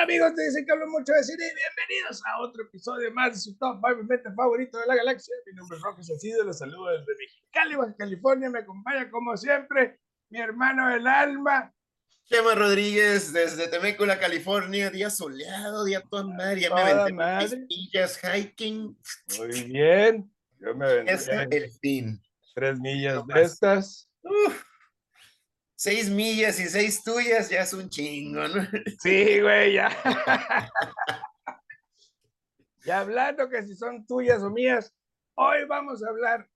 Hola amigos, te dicen que hablo mucho de cine y bienvenidos a otro episodio más de su top 5 mente favorito de la galaxia. Mi nombre es Roque Sacido, los saludo desde Mexicali, Baja California. Me acompaña como siempre mi hermano del alma. Chema Rodríguez desde Temecula, California, día soleado, día toda madre, ya me madre. millas hiking. Muy bien. Yo me vendí Es el fin. tres millas No de estas. Uf. Seis millas y seis tuyas ya es un chingo, ¿no? Sí, güey, ya. ya hablando que si son tuyas o mías, hoy vamos a hablar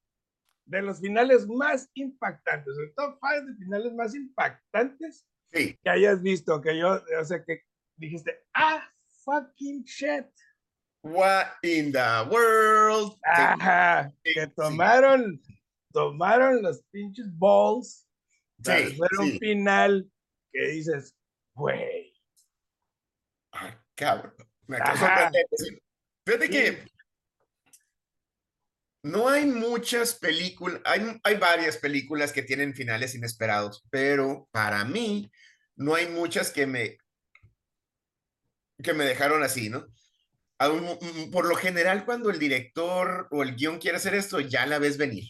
de los finales más impactantes, el top 5 de finales más impactantes Sí, que hayas visto, que yo, o sea, que dijiste, ah, fucking shit. what in the world? Ajá, que tomaron, tomaron los pinches balls Sí, hacer un sí. final que dices, güey. Ah, cabrón. Me acabo. Fíjate Sí. que no hay muchas películas, hay, hay varias películas que tienen finales inesperados, pero para mí no hay muchas que me que me dejaron así, ¿no? Por lo general, cuando el director o el guion quiere hacer esto, ya la ves venir.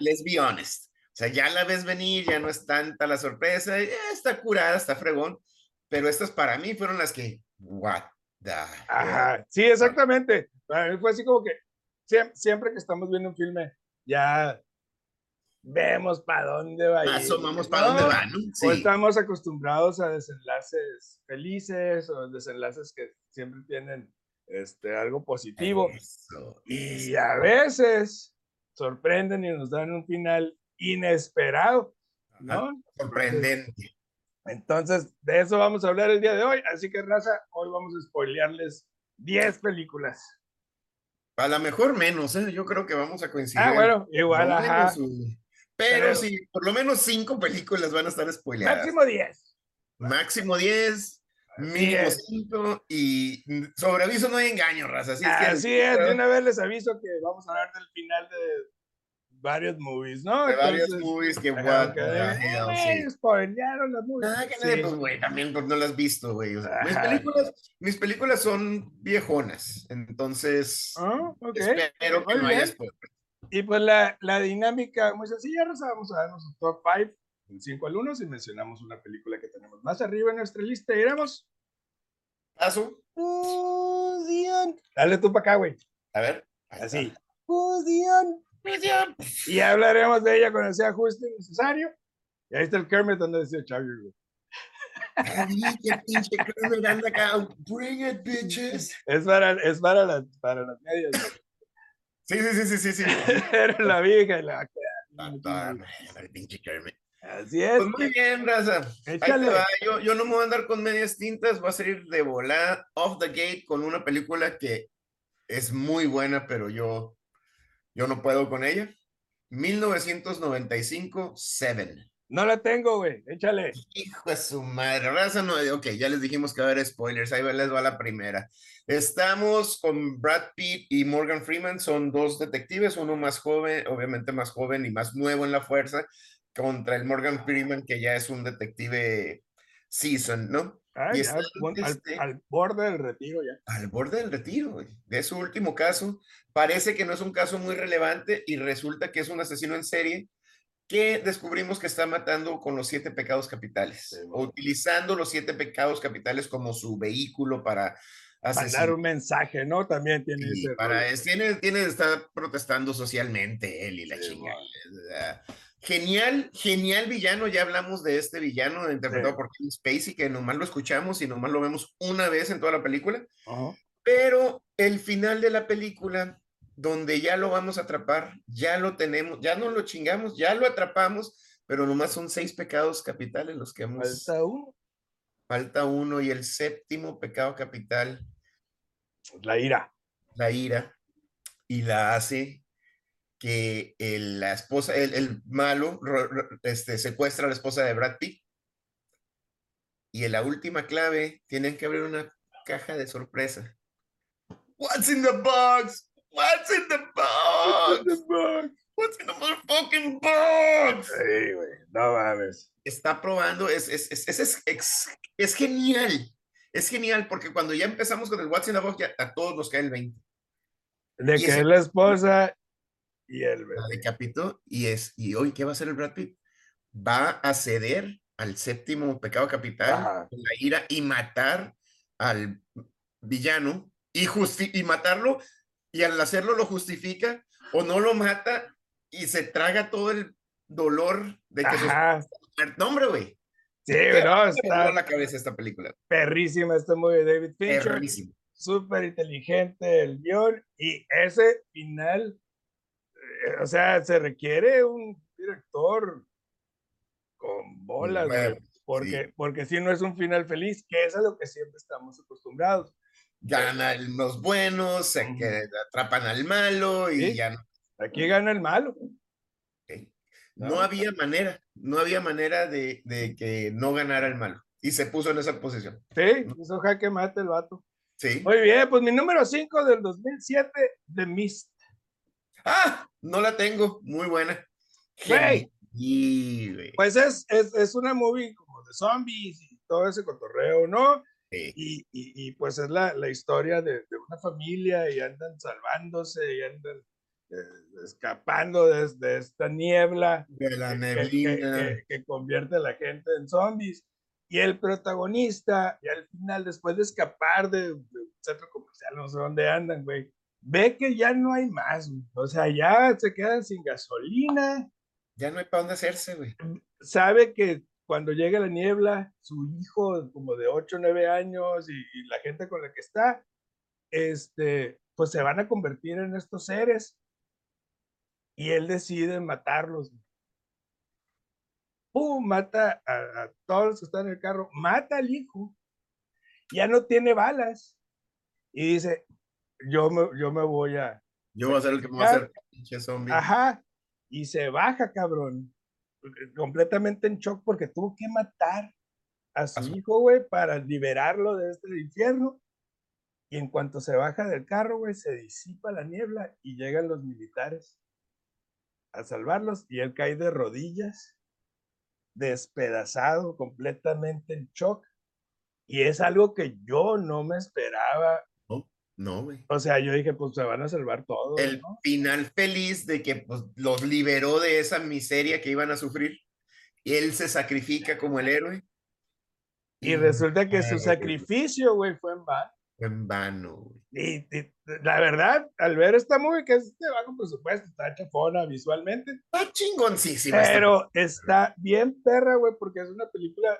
Let's be honest. O sea, ya la ves venir, ya no es tanta la sorpresa, ya está curada, está fregón, pero estas para mí fueron las que, what the? Ajá, sí, exactamente. Para mí fue así como que siem- siempre, que estamos viendo un filme, ya vemos para dónde va. asomamos para dónde van, ¿no? O Sí. estamos acostumbrados a desenlaces felices o desenlaces que siempre tienen este, algo positivo. Eso, Y eso. a veces sorprenden y nos dan un final inesperado, ¿no? Sorprendente. Entonces, de eso vamos a hablar el día de hoy. Así que, raza, hoy vamos a spoilearles 10 películas. A lo mejor menos, ¿eh? Yo creo que vamos a coincidir. Ah, bueno, igual, lo ajá. Pero Pero- sí, por lo menos cinco películas van a estar spoileadas. Máximo 10. Máximo 10, mínimo es. 5 y sobre aviso no hay engaño, raza. Así es que Así es, de una vez les aviso que vamos a hablar del final de varios movies, ¿no? de varios movies que digan, hell, "Eh, sí. las movies. Ah, que Sí. pues, güey, también pues, no las has visto, güey. o sea, mis, películas, mis películas son viejonas, entonces Ah, ok. espero que muy no bien. spoilers. Y pues la, la dinámica muy sencilla, Rosa, vamos a darnos un top 5, un 5 al 1, si mencionamos una película que tenemos más arriba en nuestra lista, iremos. Paso, Dale tú para acá, güey. a ver. ahí está. Y hablaremos de ella cuando sea justo y necesario. Y ahí está el Kermit donde decía Charger, güey. Ay, qué pinche Kermit anda acá. Bring it, bitches. Es para, es para, las, para las medias. Sí, sí, sí, sí, sí, sí. Era la vieja y la. El pinche Kermit. Así es. Pues muy bien, raza. Échale. va. Yo, yo no me voy a andar con medias tintas, voy a salir de volada off the gate con una película que es muy buena, pero yo, yo no puedo con ella. 1995, Seven. No la tengo, güey. Échale. Hijo de su madre, raza no, ok, ya les dijimos que va a haber spoilers, ahí les va la primera. Estamos con Brad Pitt y Morgan Freeman, son dos detectives, uno más joven, obviamente más joven y más nuevo en la fuerza, contra el Morgan Freeman, que ya es un detective season, ¿no? Ay, Y pon- al, este- al borde del retiro ya. Al borde del retiro, güey, de su último caso. Parece que no es un caso muy relevante y resulta que es un asesino en serie que descubrimos que está matando con los siete pecados capitales, Sí, bueno. utilizando los siete pecados capitales como su vehículo para Mandar un mensaje, ¿no? También tiene Sí, ese. para, es- tiene, tiene, está protestando socialmente él y la Sí, chingada. bueno. Genial, genial villano. Ya hablamos de este villano interpretado Sí. por Kevin Spacey, que nomás lo escuchamos y nomás lo vemos una vez en toda la película. Ajá. Pero el final de la película, donde ya lo vamos a atrapar, ya lo tenemos, ya no lo chingamos, ya lo atrapamos, pero nomás son seis pecados capitales los que hemos. Falta uno. falta uno y el séptimo pecado capital, La ira. la ira, y la hace que el- la esposa, el, el malo, este, secuestra a la esposa de Brad Pitt. Y en la última clave tienen que abrir una caja de sorpresa. What's in the box? What's in the box? What's in the motherfucking box? Güey. No mames. Está probando, es, es, es, es, es, genial. es genial porque cuando ya empezamos con el What's in the Box, ya a todos nos cae el 20. De Y que ese- es la esposa y el La decapitó y es, y hoy, ¿qué va a hacer el Brad Pitt? Va a ceder al séptimo pecado capital, Ajá. la ira, y matar al villano y, justi- y matarlo, y al hacerlo lo justifica, o no lo mata y se traga todo el dolor de que Ajá. No, hombre, güey. Sí, ¿Qué no, está la cabeza esta película. perrísima este movie de David Fincher. Perrísimo. Súper inteligente el guion y ese final, o sea, se requiere un director con bolas, porque, porque si no es un final feliz, que es a lo que siempre estamos acostumbrados. Ganan los buenos, se que atrapan al malo y Sí. ya no. Aquí gana el malo. No No. había manera, no había manera de, de que no ganara el malo. Y se puso en esa posición. Sí, hizo jaque mate el vato. Sí. Muy bien, pues mi número 5 del 2007, The Mist. Ah, no la tengo. Muy buena. Güey. Güey. Pues es, es, es una movie como de zombies y todo ese cotorreo, ¿no? Sí. Y, y, y, pues es la, la historia de, de, una familia y andan salvándose y andan eh, escapando de, de, esta niebla de la neblina que, que, que, convierte a la gente en zombies. Y el protagonista, y al final, después de escapar de, de un centro comercial, no sé dónde andan, güey, ve que ya no hay más, güey. O sea, ya se quedan sin gasolina. Ya no hay para dónde hacerse, güey. Sabe que cuando llega la niebla, su hijo como de 8 o 9 años y, y, la gente con la que está, este, pues se van a convertir en estos seres. Y él decide matarlos. ¡Pum! Mata a, a, todos los que están en el carro, mata al hijo, ya no tiene balas. Y dice, yo me, yo me voy a... Yo voy a ser el que me va a hacer pinche zombie. Ajá. Y se baja, cabrón completamente en shock porque tuvo que matar a su, a su... hijo, güey, para liberarlo de este infierno. Y en cuanto se baja del carro, güey, se disipa la niebla y llegan los militares a salvarlos y él cae de rodillas, despedazado, completamente en shock. Y es algo que yo no me esperaba. No, güey. O sea, yo dije, pues se van a salvar todos. El ¿no? final feliz de que pues, los liberó de esa miseria que iban a sufrir. Y él se sacrifica como el héroe. Y, resulta que su sacrificio, güey, fue en vano. En vano, güey. Y, y, la verdad, al ver esta movie, que es de bajo presupuesto, está chafona visualmente. Está chingoncísima. Pero está bien perra, güey, porque es una película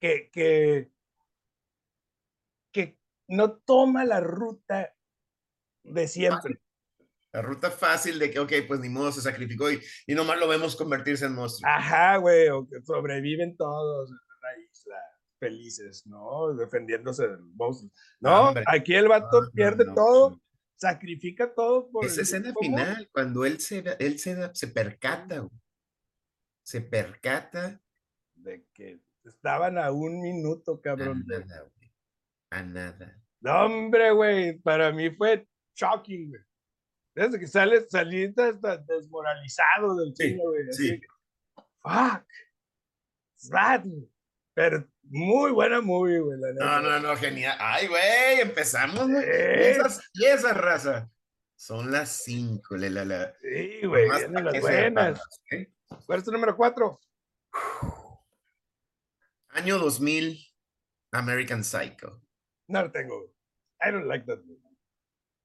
que, que no toma la ruta de siempre. La ruta fácil de que, ok, pues ni modo, se sacrificó y, y nomás lo vemos convertirse en monstruo. Ajá, güey, sobreviven todos en una isla felices, ¿no? Defendiéndose del monstruo. No, aquí el vato no, pierde no, todo, sacrifica todo por Esa escena final, cuando él se, él se, se percata, güey. Se percata. De que estaban a un minuto, cabrón. A nada. No, hombre, güey, para mí fue shocking, güey. Desde que sale, salí hasta desmoralizado del sí, cine, güey. Sí. Fuck. That, pero muy buena movie, güey. No, no, no, genial. Ay, güey, empezamos, güey. Esas, y esa raza. Son las cinco, la, la, la. Sí, güey, vienen las buenas. ¿eh? ¿Cuál es tu número cuatro? Año 2000, American Psycho. No lo tengo. I don't like that movie.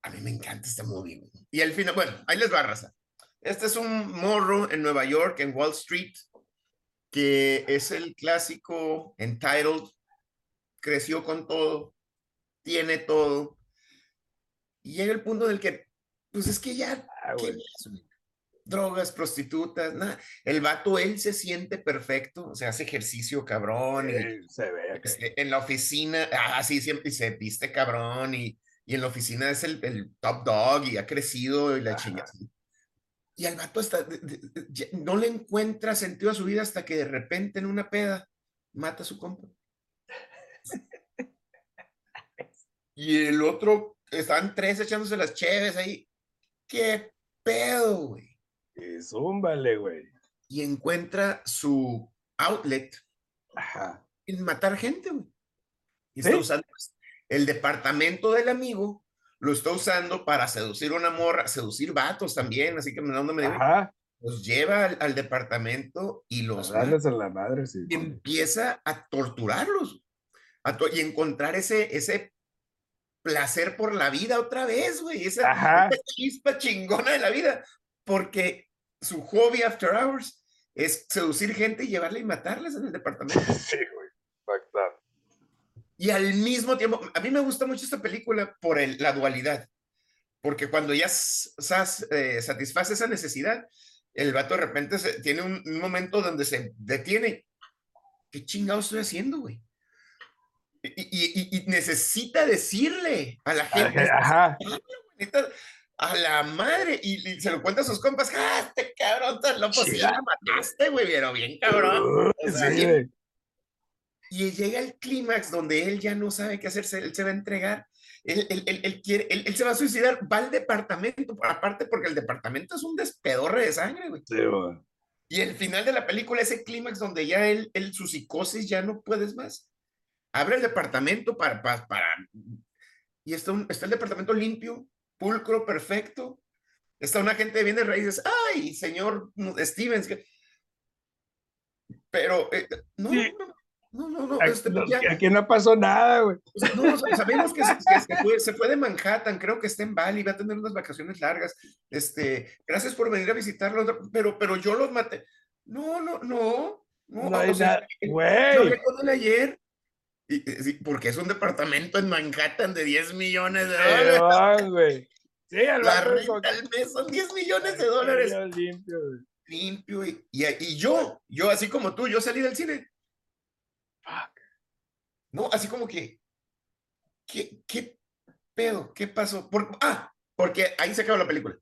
A mí me encanta esta movie. Y al final, bueno, ahí les va, raza. Este es un morro en Nueva York, en Wall Street, que es el clásico Entitled, creció con todo, tiene todo. Y llega el punto en el que, pues es que ya, ah, ¿qué drogas, prostitutas, nada. El vato, él se siente perfecto, o sea, hace ejercicio cabrón. Sí, y, se ve. Este, en la oficina, así ah, siempre se viste cabrón y, y en la oficina es el, el, top dog y ha crecido y la chingada. Y al vato hasta, de, de, de, no le encuentra sentido a su vida hasta que de repente en una peda mata a su compa. y el otro, estaban tres echándose las cheves ahí. ¿Qué pedo, güey? Y zúmbale, güey. Y encuentra su outlet Ajá. en matar gente, güey. Y está usando pues, el departamento del amigo, lo está usando para seducir una morra, seducir vatos también, así que no me los lleva al, departamento y los a la madre, empieza a torturarlos y encontrar ese, ese placer por la vida otra vez, güey, esa, chispa chingona de la vida, porque su hobby after hours es seducir gente y llevarla y matarles en el departamento. Sí, güey, Y al mismo tiempo, a mí me gusta mucho esta película por el, la dualidad, porque cuando ya eh, satisface esa necesidad, el vato de repente tiene un, momento donde se detiene. ¿Qué chingado estoy haciendo, güey? Y, necesita decirle a la gente. A la madre. Y, se lo cuenta a sus compas. ¡Ah, este cabrón tan loco! Sí, la mataste, güey, pero bien cabrón. y llega el clímax donde él ya no sabe qué hacerse. Él se va a entregar él, él, quiere, él, se va a suicidar, va al departamento, aparte porque el departamento es un despedorre de sangre, güey. Y el final de la película, ese clímax donde ya él, él, su psicosis ya no puedes más. Abre el departamento para, para, para y está, un, está el departamento limpio, pulcro, perfecto. Está una gente de bienes raíces, ay, señor Stevens, pero eh, no, no, no, no, no. Este, pues aquí no pasó nada, güey. no, sabemos que, se, fue, de Manhattan, creo que está en Bali, va a tener unas vacaciones largas. Este, gracias por venir a visitarlo, pero, pero yo los maté. No, no, no. No, no güey. Yo hablé con él ayer. Y, porque es un departamento en Manhattan de 10 millones de dólares. güey. Sí, La renta al mes son 10 millones de dólares. Limpio, Limpio. Y, y, y yo, yo así como tú, yo salí del cine no, así como que, ¿qué, qué pedo? ¿Qué pasó? Por, ah, porque ahí se acaba la película.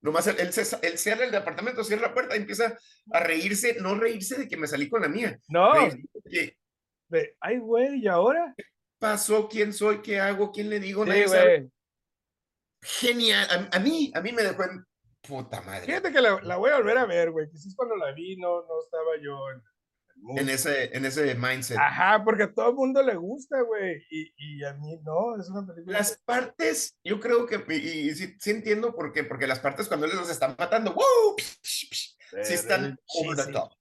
Nomás él, él, cierra el departamento, cierra la puerta y empieza a reírse, no reírse de que me salí con la mía. No. Ay, güey, ¿y ahora? ¿Qué pasó? ¿Quién soy? ¿Qué hago? ¿Quién le digo? Genial. A, mí, a mí me dejó en puta madre. Fíjate que la, la, voy a volver a ver, güey. Quizás cuando la vi no, no estaba yo en, en ese, en ese mindset. Ajá, porque a todo el mundo le gusta, güey. Y, y, a mí no, es una película. Las partes, yo creo que, y, sí, entiendo por qué, porque las partes cuando él los están matando, ¡wow! sí están over the top.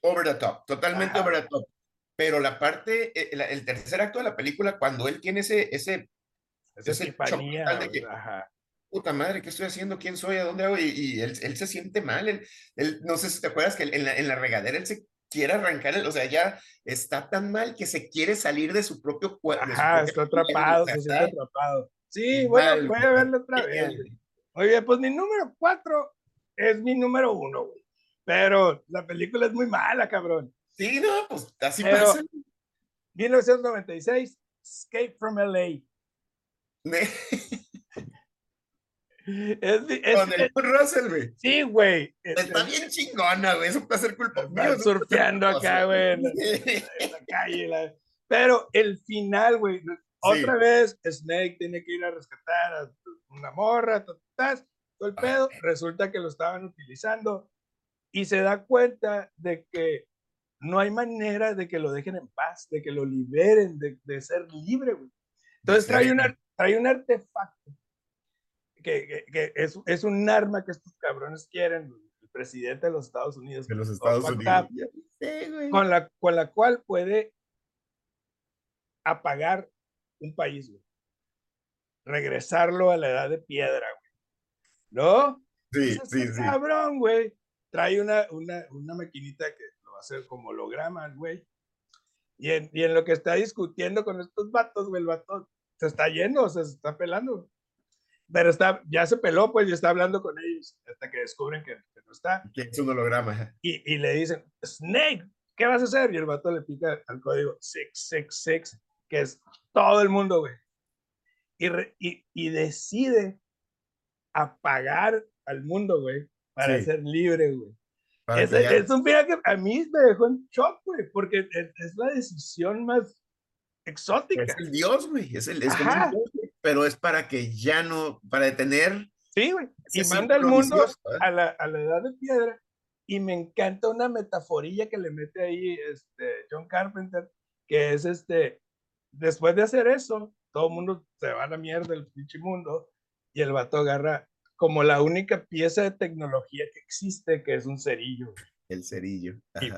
Over the top, totalmente over the top. Pero la parte, eh, el, tercer acto de la película, cuando él tiene ese, ese, ese de que, ajá puta madre, ¿qué estoy haciendo? ¿Quién soy? ¿A dónde hago? Y, él, él, se siente mal. Él, él, no sé si te acuerdas que en la, en la regadera él se quiere arrancar, el, o sea, ya está tan mal que se quiere salir de su propio cuerpo. Ajá, está atrapado, se siente atrapado. Sí, bueno, voy a verlo otra vez. Muy bien, pues mi número cuatro es mi número uno, güey. Pero la película es muy mala, cabrón. Sí, no, pues así pasa. 1996, Escape from LA. Es, Con el Russell, güey. Sí, güey. Está bien chingona, güey. Eso puede ser culpa mía. surfeando acá, güey. En, la calle. Pero el final, güey. Otra vez, Snake tiene que ir a rescatar a una morra, todo el pedo. Resulta que lo estaban utilizando y se da cuenta de que no hay manera de que lo dejen en paz, de que lo liberen, de, de ser libre, güey. Entonces trae, una, trae un artefacto que, que, es, es, un arma que estos cabrones quieren, el presidente de los Estados Unidos. De los Estados Unidos. con, la, con la cual puede apagar un país, güey. Regresarlo a la edad de piedra, güey. ¿No? Sí, sí, sí. Cabrón, güey. Trae una, una, una maquinita que hacer como holograma, güey. Y en, y en lo que está discutiendo con estos vatos, güey, el vato se está yendo, se está pelando pero está, ya se peló, pues, y está hablando con ellos hasta que descubren que, no está. Que es un holograma. Y, y, le dicen, Snake, ¿qué vas a hacer? Y el vato le pica al código 666, que es todo el mundo, güey. Y, y, y, decide apagar al mundo, güey, para ser libre, güey. Es, es, un final que a mí me dejó en shock, güey, porque es, es la decisión más exótica. Es el Dios, güey. Es el, es pero es para que ya no, para detener. Sí, güey. Y manda al mundo a la, a la, edad de piedra. Y me encanta una metaforilla que le mete ahí este, John Carpenter, que es este, después de hacer eso, todo el mundo se va a la mierda del pinche mundo y el vato agarra como la única pieza de tecnología que existe, que es un cerillo. El cerillo. Y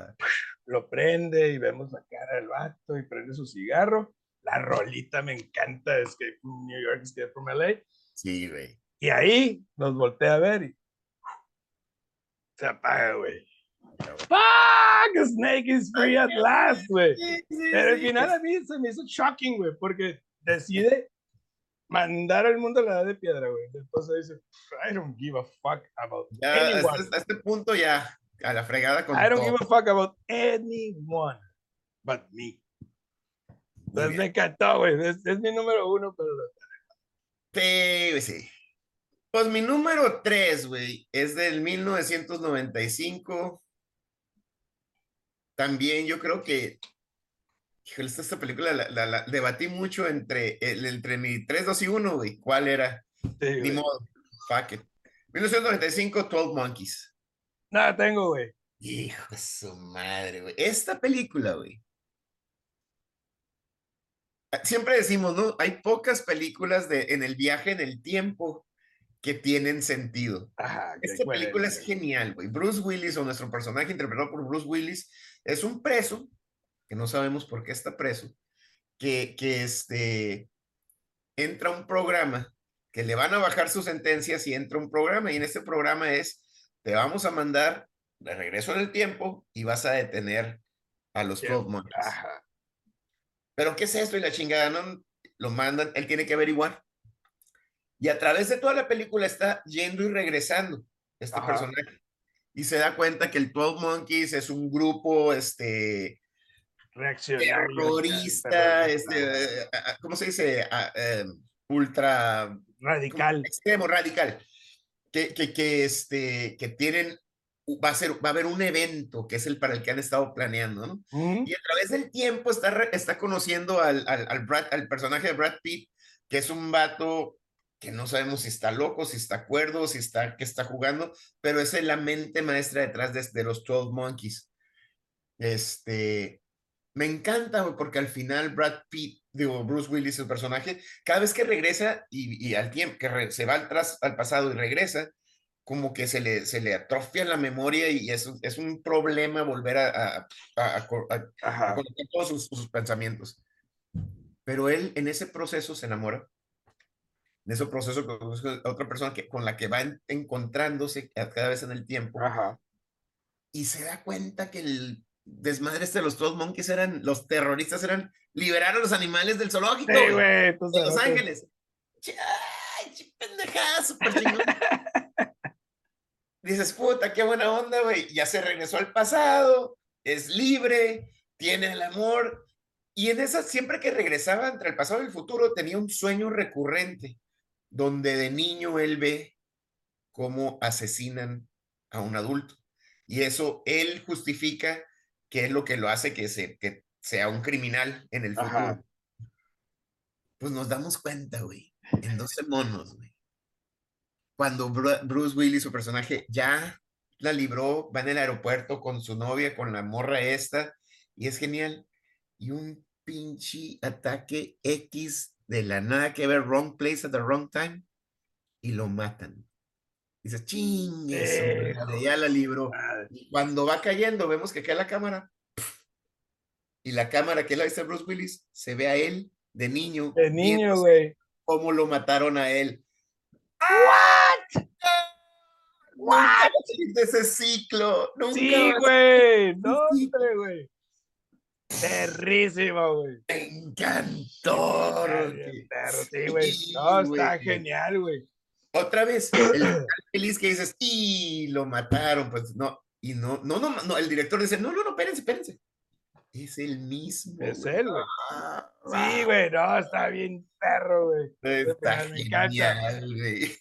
lo prende y vemos la cara del vato y prende su cigarro. La rolita me encanta, Escape from New York, Escape from LA. Sí, güey. Y ahí nos voltea a ver y se apaga, güey. ¡Fuck! Snake is free at last, güey. Pero al final a mí se me hizo shocking, güey, porque decide mandar al mundo a la edad de piedra, güey. Entonces dice, I don't give a fuck about Ya, anyone. hasta, hasta este punto ya, a la fregada con I don't todo. give a fuck about anyone but me. Entonces me encantó, güey. Es, es mi número uno, pero Sí, sí. Pues mi número 3, güey, es del 1995. También yo creo que, híjole, esta, esta película la, la- la debatí mucho entre, el- entre mi 3, 2 y 1, güey. ¿Cuál era? sí, Ni modo. Fuck it. 1995, 12 Monkeys. Nada tengo, güey. Hijo de su madre, güey. Esta película, güey. Siempre decimos, ¿no? Hay pocas películas de, en el viaje en el tiempo que tienen sentido. Ajá, Esta película es genial, güey. Bruce Willis, o nuestro personaje interpretado por Bruce Willis, es un preso, que no sabemos por qué está preso, que, que este, entra un programa, que le van a bajar sus sentencias y entra un programa, y en este programa es, te vamos a mandar de regreso en el tiempo y vas a detener a los Bien. 12 Monkeys. Ajá. ¿Pero qué es esto? Y la chingada, no lo mandan, él tiene que averiguar. Y a través de toda la película está yendo y regresando este Ajá. personaje. Y se da cuenta que el 12 Monkeys es un grupo, este, Reaccionario. terrorista, este, eh, ¿cómo se dice? Eh, ultra Radical. extremo, radical, que, que, que, este, que tienen, va a, ser, va a haber un evento que es el para el que han estado planeando, ¿no? Ujú. Y a través del tiempo está, está conociendo al, al, al, Brad, al personaje de Brad Pitt, que es un vato que no sabemos si está loco, si está cuerdo, si está, que está jugando, pero es la mente maestra detrás de, de los 12 Monkeys. Este, me encanta, porque al final Brad Pitt, digo, Bruce Willis, su personaje, cada vez que regresa y, y al tiempo, que re- se va atrás al pasado y regresa, como que se le, se le atrofia la memoria y es, un- es un problema volver a, a, a- conectar todos sus, sus pensamientos. Pero él en ese proceso se enamora. En ese proceso conoce a otra persona que, con la que va en- encontrándose cada vez en el tiempo Ajá. y se da cuenta que el desmadre este de los 12 monkeys eran, los terroristas eran liberar a los animales del zoológico Sí, güey, de Los Ángeles. Ay, pendejada, súper. Dices, puta, qué buena onda, güey. Ya se regresó al pasado, es libre, tiene el amor. Y en esa, siempre que regresaba entre el pasado y el futuro, tenía un sueño recurrente, donde de niño él ve cómo asesinan a un adulto. Y eso él justifica que es lo que lo hace que, se, que sea un criminal en el futuro. Ajá. Pues nos damos cuenta, güey, en 12 monos, güey. Cuando Bru- Bruce Willis, su personaje, ya la libró, va en el aeropuerto con su novia, con la morra esta, y es genial. Y un pinche ataque X de la nada que ver, wrong place at the wrong time, y lo matan. Dice, chingue, madre, Hijo ya la. Y cuando va cayendo, vemos que cae la cámara. Y la cámara que la dice Bruce Willis, se ve a él de niño. De niño, güey. Cómo lo mataron a él. ¿What? Nunca salir de ese ciclo. Nunca Sí, güey. No, hombre, güey. Perrísimo, güey. Me encantó. Perro, Sí, güey. No, está genial, güey. Otra vez, el feliz que dices, y lo mataron, pues no, y no, no, no, no, el director dice, no, no, no, espérense, espérense. Es el mismo. Es güey. él, güey. Ah, Sí, güey. No, está bien perro, güey. Está me genial, güey.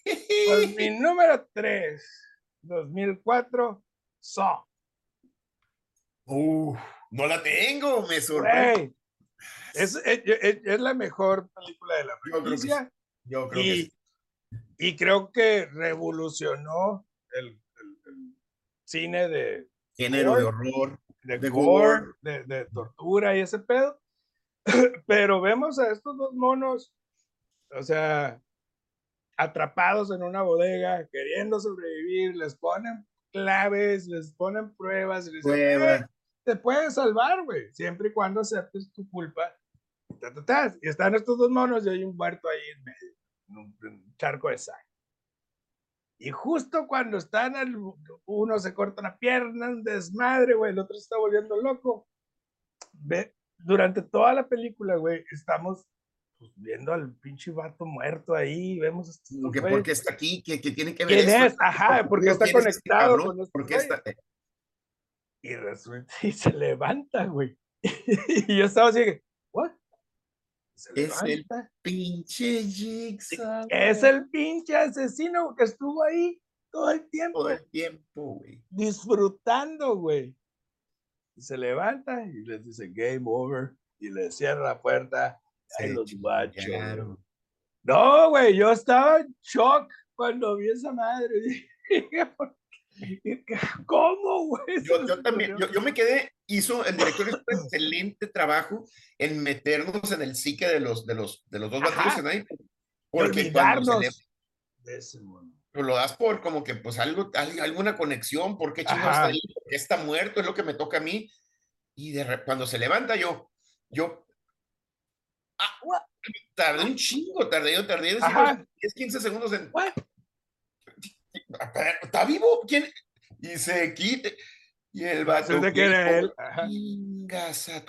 Pues mi número 3, 2004, Saw. Uf, no la tengo, me sorprende. Es, es, es- es la mejor película de la Yo creo que franquicia Yo creo que sí. Y creo que revolucionó el, el- el cine de, género de horror. de, De gore, de, de tortura y ese pedo. Pero vemos a estos dos monos, o sea, atrapados en una bodega, queriendo sobrevivir, les ponen claves, les ponen pruebas, les dicen, te puedes salvar, güey, siempre y cuando aceptes tu culpa. Y están estos dos monos y hay un muerto ahí en medio, un charco de sangre. Y justo cuando están, uno se corta la pierna, un desmadre, güey, el otro se está volviendo loco. Ve, durante toda la película, güey, estamos pues, viendo al pinche vato muerto ahí, vemos... Este, porque, porque está aquí, que, que tiene que ver ¿Quién es? Ajá, porque está conectado con este porque está... Y resulta, y se levanta, güey. y yo estaba así. Es el pinche Jigsaw. Es el pinche asesino que estuvo ahí todo el tiempo. Todo el tiempo, güey. Disfrutando, güey. Se levanta y les dice game over y le cierra la puerta. Se los guachos. No, güey, yo estaba en shock cuando vi esa madre. ¿Cómo, güey? Yo, también, yo, me quedé, hizo, el director hizo un excelente trabajo en meternos en el psique de los, de los, de los dos batidos ahí. Porque cuando se pues lo das por como que, pues, algo, alguna conexión, ¿por qué chingados está ahí? está muerto? Es lo que me toca a mí. Y de, cuando se levanta yo, yo, ah, tardé un chingo, tardé, yo tardé 10, 15 segundos en, ¿Está vivo? ¿Quién? Y se quite. Y el vato. que era él.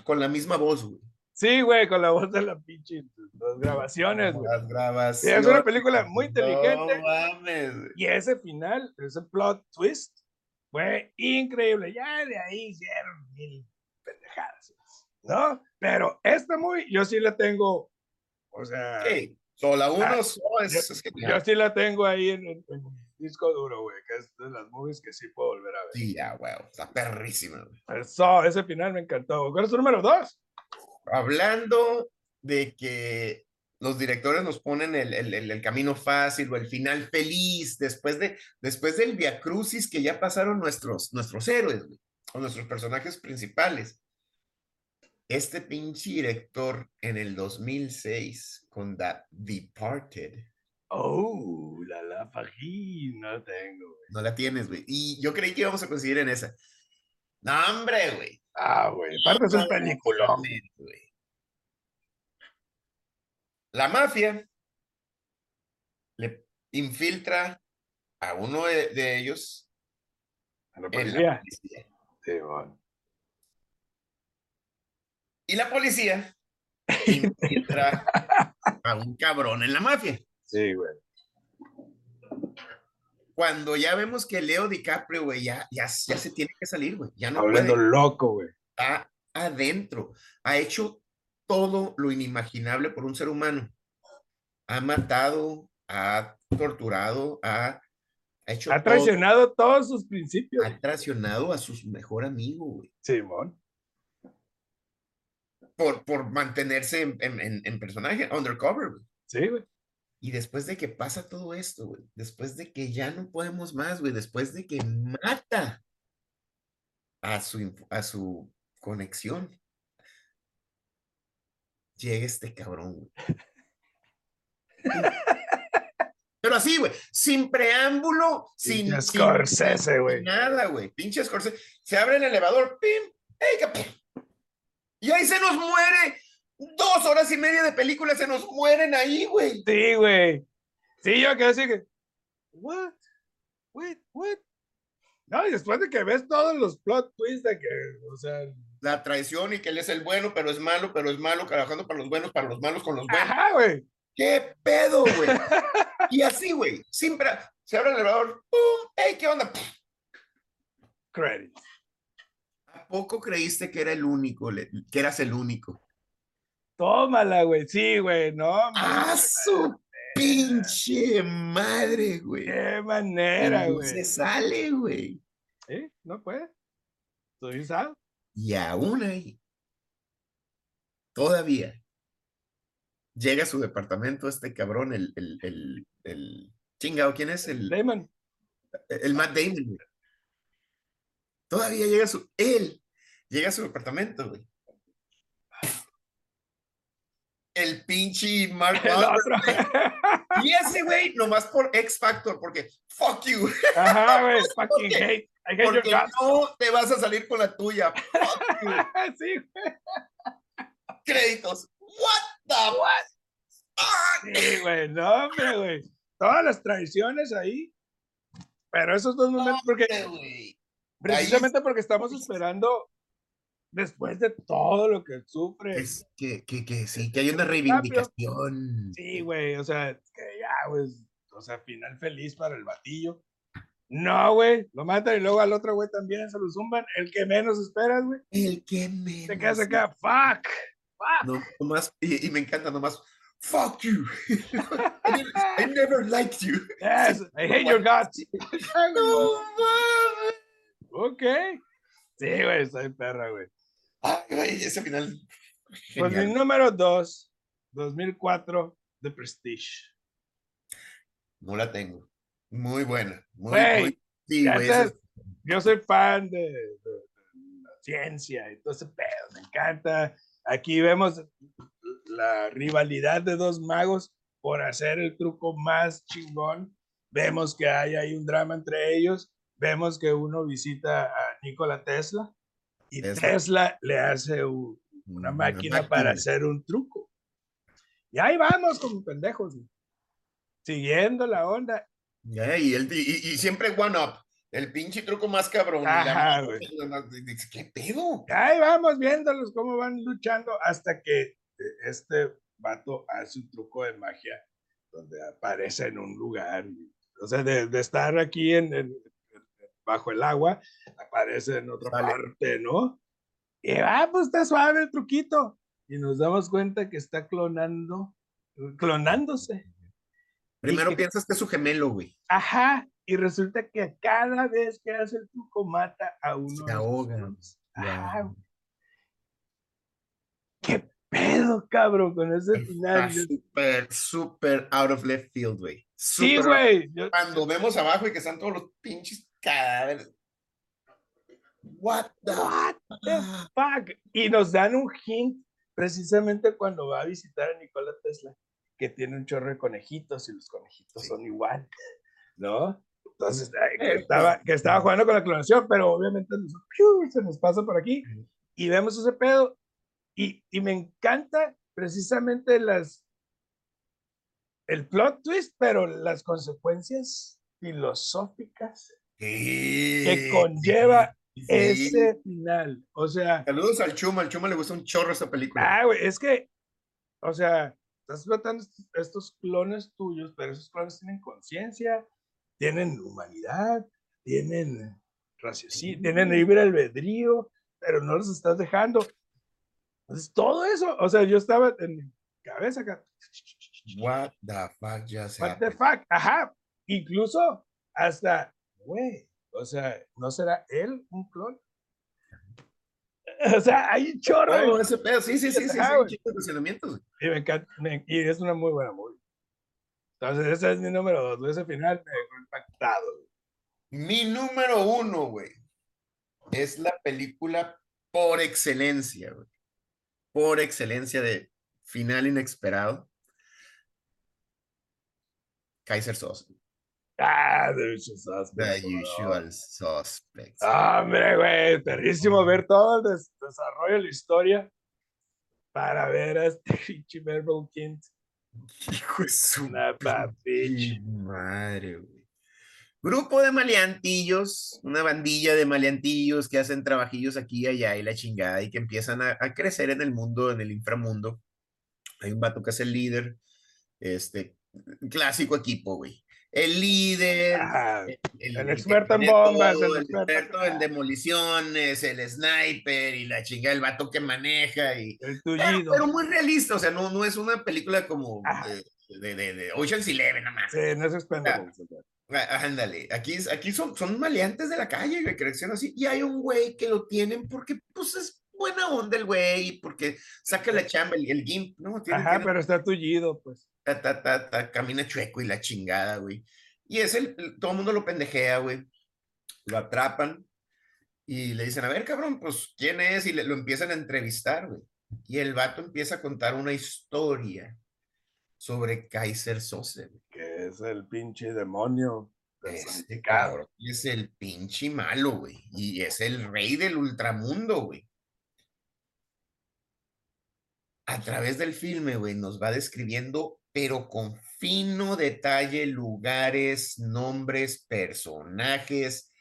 con la misma voz, güey. Sí, güey, con la voz de la pinche. Las grabaciones, güey. Las grabaciones. es una película muy inteligente. No mames. Y ese final, ese plot twist, fue increíble. Ya de ahí hicieron mil pendejadas. ¿No? Pero esta muy, yo sí la tengo. O sea. Sí. Sola uno, ah, yo, sí la tengo ahí en, en, disco duro, güey, que es de las movies que sí puedo volver a ver. Sí, ya, güey, está perrísima, güey. Eso, ese final me encantó. ¿Cuál es tu número dos? Hablando de que los directores nos ponen el, el, el, camino fácil o el final feliz después, de, después del viacrucis que ya pasaron nuestros, nuestros héroes, güey, o nuestros personajes principales. Este pinche director en el 2006 con The Departed Oh, la la no tengo. No la tienes, güey. Y yo creí que íbamos a conseguir en esa. No, hombre, güey. Ah, güey. Aparte es un película. La mafia le infiltra a uno de, ellos ¿A la policía? Sí, bueno. Y la policía infiltra a un cabrón en la mafia. Sí, güey. Cuando ya vemos que Leo DiCaprio, güey, ya, ya, ya se tiene que salir, güey. Ya no Hablando loco, güey. Está adentro. Ha hecho todo lo inimaginable por un ser humano. Ha matado, ha torturado, ha, hecho. Ha traicionado todos sus principios. Ha traicionado a su mejor amigo, güey. Simón. Por, por mantenerse en, en, en personaje, undercover, güey. Sí, güey. Y después de que pasa todo esto, güey, después de que ya no podemos más, güey, después de que mata a su, a su conexión, llega este cabrón, güey. Pero así, güey, sin preámbulo, sin, Scorsese, güey. Nada, güey. Pinche Scorsese. Se abre el elevador, pim, y ahí se nos muere dos horas y media de película se nos mueren ahí, güey. Sí, güey. Sí, yo que decir que, what? Wait, what? No, y después de que ves todos los plot twists de que, o sea. La traición y que él es el bueno, pero es malo, pero es malo, trabajando para los buenos, para los malos con los buenos. Ajá, güey. ¿Qué pedo, güey? y así, güey. Siempre se abre el elevador. ¡Pum! ¡Ey, qué onda! Credit. ¿A poco creíste que era el único, que eras el único? Tómala, güey. Sí, güey. No, ¡Ah, su pinche madre, güey! ¡Qué manera, güey! se sale, güey. ¿Eh? No puede. Estoy sabes? Y aún ahí, todavía, llega a su departamento este cabrón, el, el, el, el chingado, ¿quién es? El Damon. El Matt Damon, güey. Todavía llega a su, él llega a su departamento, güey el pinche Mark Wahlberg. Y ese güey, nomás por X Factor, porque fuck you. Ajá, güey. Fucking hate. I hate your Porque no te vas a salir con la tuya. Fuck you. Sí, güey. Créditos. What the what? Sí, güey. No, hombre, güey. Todas las traiciones ahí. Pero esos dos momentos, porque precisamente porque estamos esperando después de todo lo que sufre. Es que, que, que sí, que hay una reivindicación. Sí, güey, o sea, que ya, güey, o sea, final feliz para el batillo. No, güey, lo matan y luego al otro güey también se lo zumban. El que menos esperas, güey. El que menos. Te quedas acá, fuck, fuck. No, nomás, y, y me encanta nomás. Fuck you. I, never, I never liked you. Yes, I hate your guts. No mames. Ok. Sí, güey, soy perra, güey. Ay, güey, ese final. Pues mi número 2, 2004, The Prestige. No la tengo. Muy buena. Muy, Güey, muy- sí, güey. esa- Yo soy fan de, de- de la ciencia y todo ese pedo, me encanta. Aquí vemos la rivalidad de dos magos por hacer el truco más chingón. Vemos que hay ahí un drama entre ellos. Vemos que uno visita a Nikola Tesla y Tesla. Tesla le hace una máquina para máquina. hacer un truco. Y ahí vamos como pendejos, siguiendo la onda. Ya, y, él- y- y siempre one up. El pinche truco más cabrón. la Ajá, dices, ¿Qué pedo? Ahí vamos viéndolos cómo van luchando hasta que eh, este vato hace un truco de magia donde aparece en un lugar. O sea, de, de estar aquí en, en- bajo el agua, aparece en otra parte, ¿no? Y va, pues está suave el truquito. Y nos damos cuenta que está clonando, clonándose. Primero que- piensas que es su gemelo, güey. Ajá. Y resulta que cada vez que hace el truco mata a uno. Se de sus ahoga. clones. Ajá, Ya. güey. ¿Qué pedo, cabrón, con ese Está final? Súper, súper out of left field, güey. Sí, güey. Cuando vemos abajo y que están todos los pinches cadáveres. What the What the fuck? Y nos dan un hint precisamente cuando va a visitar a Nikola Tesla, que tiene un chorro de conejitos y los conejitos Sí. son iguales, ¿no? Entonces, que, estaba, que estaba jugando con la clonación, pero obviamente se nos pasa por aquí y vemos ese pedo. Y, y me encanta precisamente las el plot twist, pero las consecuencias filosóficas Sí, que conlleva sí. ese final. O sea, Saludos al Chuma, al Chuma le gusta un chorro esta película. ah, güey, es que, o sea, estás tratando estos, clones tuyos, pero esos clones tienen conciencia, tienen humanidad, tienen raciocinio, tienen libre albedrío, pero no los estás dejando. Entonces, todo eso, o sea, yo estaba en mi cabeza acá. What the fuck just What the fuck? Ajá. Incluso hasta, güey, o sea, ¿no será él un clon? O sea, hay un chorro. ese pedo, sí, sí, sí, sí, sí, güey. Y, me encanta, me- y es una muy buena movie. Entonces, ese es mi número dos. Ese final me dejó impactado. Mi número uno, güey, es la película por excelencia, güey. Por excelencia de final inesperado. Kaiser Sos. Ah, The Usual Suspects, The. Usual Suspects. Ah, Hombre, güey, perrísimo ver todo el des- desarrollo de la historia para ver a este pinche Merville Kint. Hijo de su Una madre, güey. Grupo de maleantillos, una bandilla de maleantillos que hacen trabajillos aquí y allá y la chingada y que empiezan a, a crecer en el mundo, en el inframundo. Hay un vato que es el líder, este, clásico equipo, güey. El líder, Ajá. el, El que experto en bombas, el el experto- experto en demoliciones, el sniper y la chingada, el vato que maneja y, El pero, tullido. pero muy realista, o sea, no, no es una película como Ajá. de, de, de, Ocean's Eleven, nada más. Sí, no es. Ah, Ándale, aquí, aquí son, son maleantes de la calle, que reaccionan así, y hay un güey que lo tienen porque, pues, es buena onda el güey, porque saca la chamba, el, el gimp, ¿no? Tiene, Ajá, tiene- pero está tullido, pues. Ta, ta, ta, ta, camina chueco y la chingada, güey. Y es el, todo el mundo lo pendejea, güey. Lo atrapan y le dicen, a ver, cabrón, pues, ¿quién es? Y le, lo empiezan a entrevistar, güey. Y el vato empieza a contar una historia sobre Kaiser Sose. Que es el pinche demonio. Este cabrón es el pinche malo, güey. Y es el rey del ultramundo, güey. A través del filme, güey, nos va describiendo, pero con fino detalle, lugares, nombres, personajes,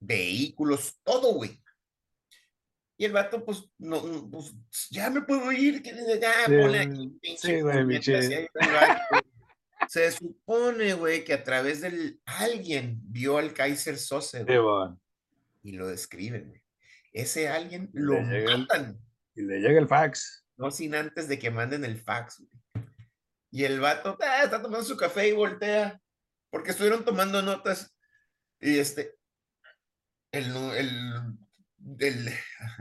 vehículos, todo, güey. Y el vato, pues, no, pues, ya me puedo ir, que ya, sí, güey, Se supone, güey, que a través del alguien vio al Kaiser Sose, y lo describen, güey. Ese alguien lo matan. y le llega el fax. No sin antes de que manden el fax, güey. Y el vato ah, está tomando su café y voltea, porque estuvieron tomando notas. Y este, el, el del,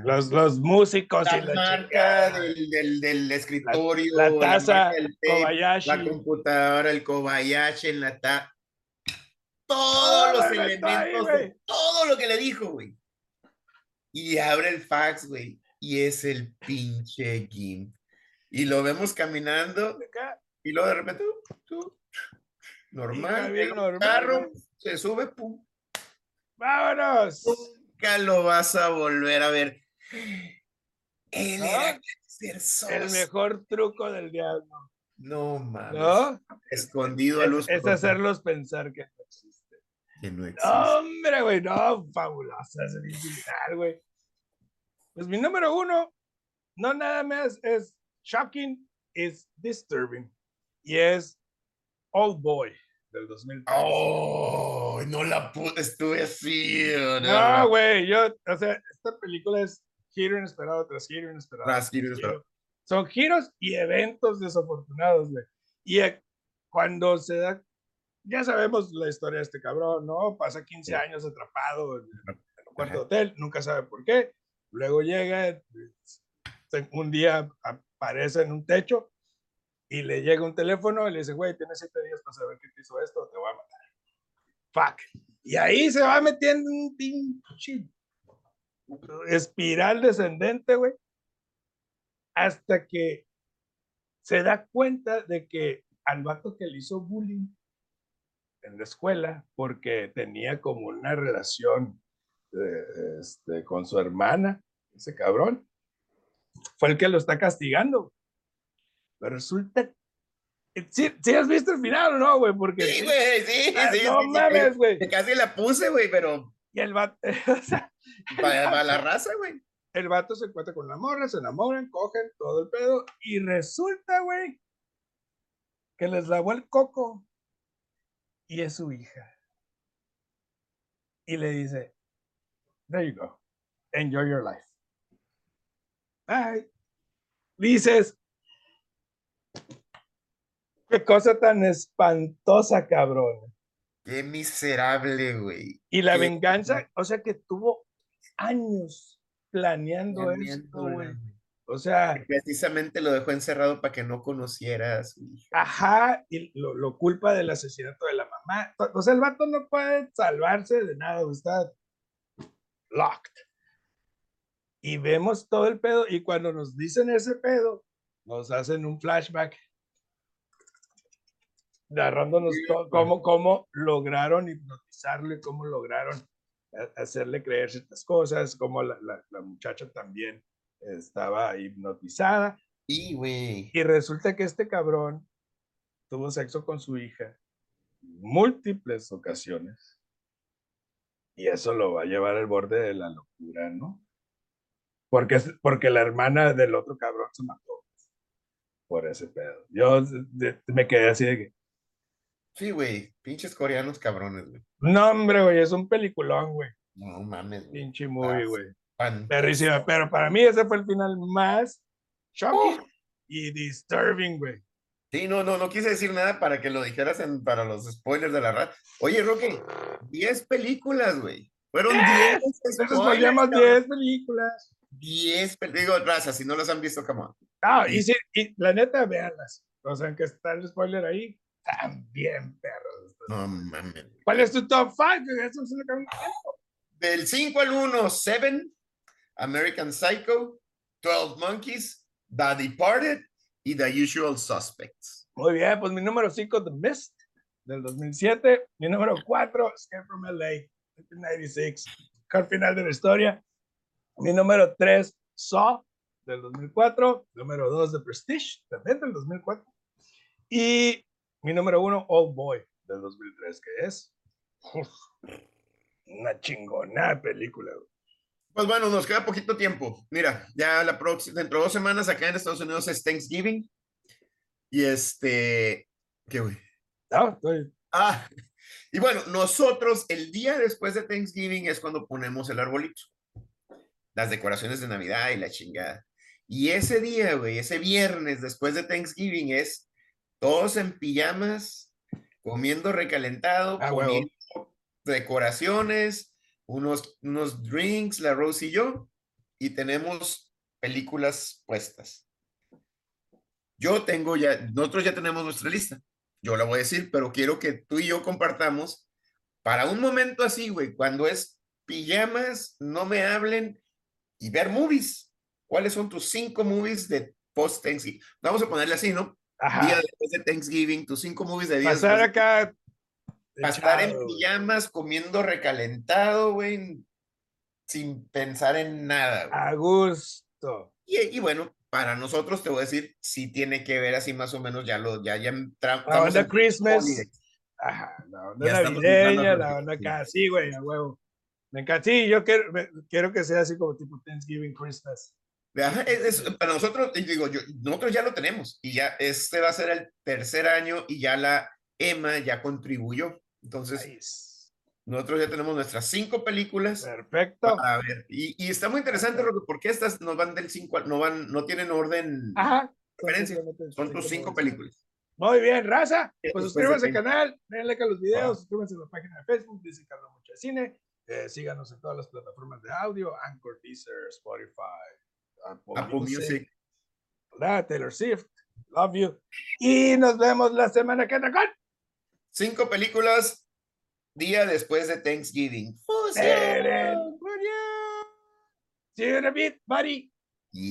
los, los músicos la, y la marca del, del, del, escritorio, la, taza, el Kobayashi. la computadora, el Kobayashi, en la taza. Todos los elementos, todo lo que le dijo, güey. Y abre el fax, güey. Y es el pinche Gimp. Y lo vemos caminando. Y luego de repente, tú, normal, bien normal, carro, se sube, pum. ¡Vámonos! nunca lo vas a volver a ver. Él era el mejor truco del diablo. No mames. Escondido a luz. Es, hacerlos pensar que no existe. Que no existe. hombre, güey, no, fabulosa, es güey. Pues mi número uno, no nada más es shocking, es disturbing. Y es Old Boy del 2003. Oh, no la pude, estuve así. No, güey, yo, o sea, esta película es giro inesperado tras giro inesperado. Tras giro inesperado. Son giros y eventos desafortunados, güey. Y cuando se da, ya sabemos la historia de este cabrón, ¿no? Pasa 15 años atrapado en, un cuarto de hotel, nunca sabe por qué. Luego llega, un día aparece en un techo y le llega un teléfono y le dice, güey, tienes siete días para saber qué te hizo esto, te voy a matar. Fuck. Y ahí se va metiendo un pinche espiral descendente, güey, hasta que se da cuenta de que al vato que le hizo bullying en la escuela, porque tenía como una relación eh, este, con su hermana, ese cabrón, fue el que lo está castigando. Pero resulta. ¿Sí, ¿Sí, has visto el final o no, güey? Porque. Sí, güey, sí, ah, sí. No mames, güey. Casi la puse, güey, pero. Y el vato. para, la raza, güey. El vato se encuentra con la morra, se enamoran, cogen todo el pedo. Y resulta, güey, que les lavó el coco. Y es su hija. Y le dice: There you go. Enjoy your life. Bye. Dices, Qué cosa tan espantosa, cabrón. Qué miserable, güey. Y la venganza, o sea que tuvo años planeando, esto, güey. O sea. Precisamente lo dejó encerrado para que no conociera a su hija. Ajá, y lo, culpa del asesinato de la mamá. O sea, el vato no puede salvarse de nada, está locked. Y vemos todo el pedo, y cuando nos dicen ese pedo, nos hacen un flashback narrándonos cómo, cómo lograron hipnotizarle, cómo lograron hacerle creer ciertas cosas, cómo la, la, muchacha también estaba hipnotizada. Y. Y resulta que este cabrón tuvo sexo con su hija múltiples ocasiones. Y eso lo va a llevar al borde de la locura, ¿no? Porque, porque la hermana del otro cabrón se mató por ese pedo. Yo me quedé así de que, Sí, güey, pinches coreanos cabrones, güey. No, hombre, güey, es un peliculón, güey. No mames, güey. Pinche movie, güey. Perrísima, pero para mí ese fue el final más shocking y disturbing, güey. Sí, no, no, no quise decir nada para que lo dijeras en, para los spoilers de la red. Oye, Rocky, 10 películas, güey. Fueron 10 spoilers. 10 películas. 10 películas. Digo, raza, si no las han visto, come Ah, y, sí, y la neta, véanlas. O sea, que está el spoiler ahí, también perros. No mames. ¿Cuál es tu top 5? Del 5 al 1, 7, American Psycho, 12 Monkeys, The Departed y The Usual Suspects. Muy bien, pues mi número 5, The Mist, del 2007. Mi número 4, Escape from LA, 1996. Al final de la historia. Mi número 3, Saw, del 2004. Número 2, The Prestige, también del 2004. Y mi número 1, Old Boy, del 2003, que es uf, una chingona película. Pues bueno, nos queda poquito tiempo. Mira, ya la próxima, dentro de dos semanas acá en Estados Unidos es Thanksgiving. Y este, ¿qué güey? No, estoy... Ah, y bueno, nosotros el día después de Thanksgiving es cuando ponemos el arbolito. Las decoraciones de Navidad y la chingada. Y ese día, güey, ese viernes después de Thanksgiving es todos en pijamas, comiendo recalentado, Ah, comiendo decoraciones, unos, unos drinks, la Rose y yo, y tenemos películas puestas. Yo tengo ya, nosotros ya tenemos nuestra lista. Yo la voy a decir, pero quiero que tú y yo compartamos para un momento así, güey, cuando es pijamas, no me hablen y ver movies. ¿Cuáles son tus cinco movies de post Thanksgiving? Vamos a ponerle así, ¿no? Ajá. Día después de Thanksgiving, tus cinco movies de día Pasar después- acá. para estar en pijamas, comiendo recalentado, güey, sin pensar en nada. güey. A gusto. Y, y bueno, para nosotros te voy a decir, sí tiene que ver así más o menos, ya lo, ya, ya entra- La onda en Christmas. Ajá, la onda Ya navideña, la onda acá, sí, güey, a huevo. Me encanta. Sí, yo quiero, quiero que sea así como tipo Thanksgiving Christmas. Es- es- para nosotros, digo, yo, nosotros ya lo tenemos, y ya este va a ser el tercer año, y ya la Emma ya contribuyó. Entonces, Nice. nosotros ya tenemos nuestras cinco películas. Perfecto. A ver, y, y está muy interesante, porque estas nos van del 5 no van, no tienen orden, Ajá. referencia. Son tus cinco películas. Muy bien, raza. Pues suscríbanse al canal, denle like a los videos, Ah. suscríbanse a la página de Facebook, dice Carlos Mucho de Cine. Eh, síganos en todas las plataformas de audio, Anchor, Deezer, Spotify, Apple, Apple Music. Taylor Swift, love you. Y nos vemos la semana que entra con Cinco películas, día después de Thanksgiving. See you in a bit, buddy.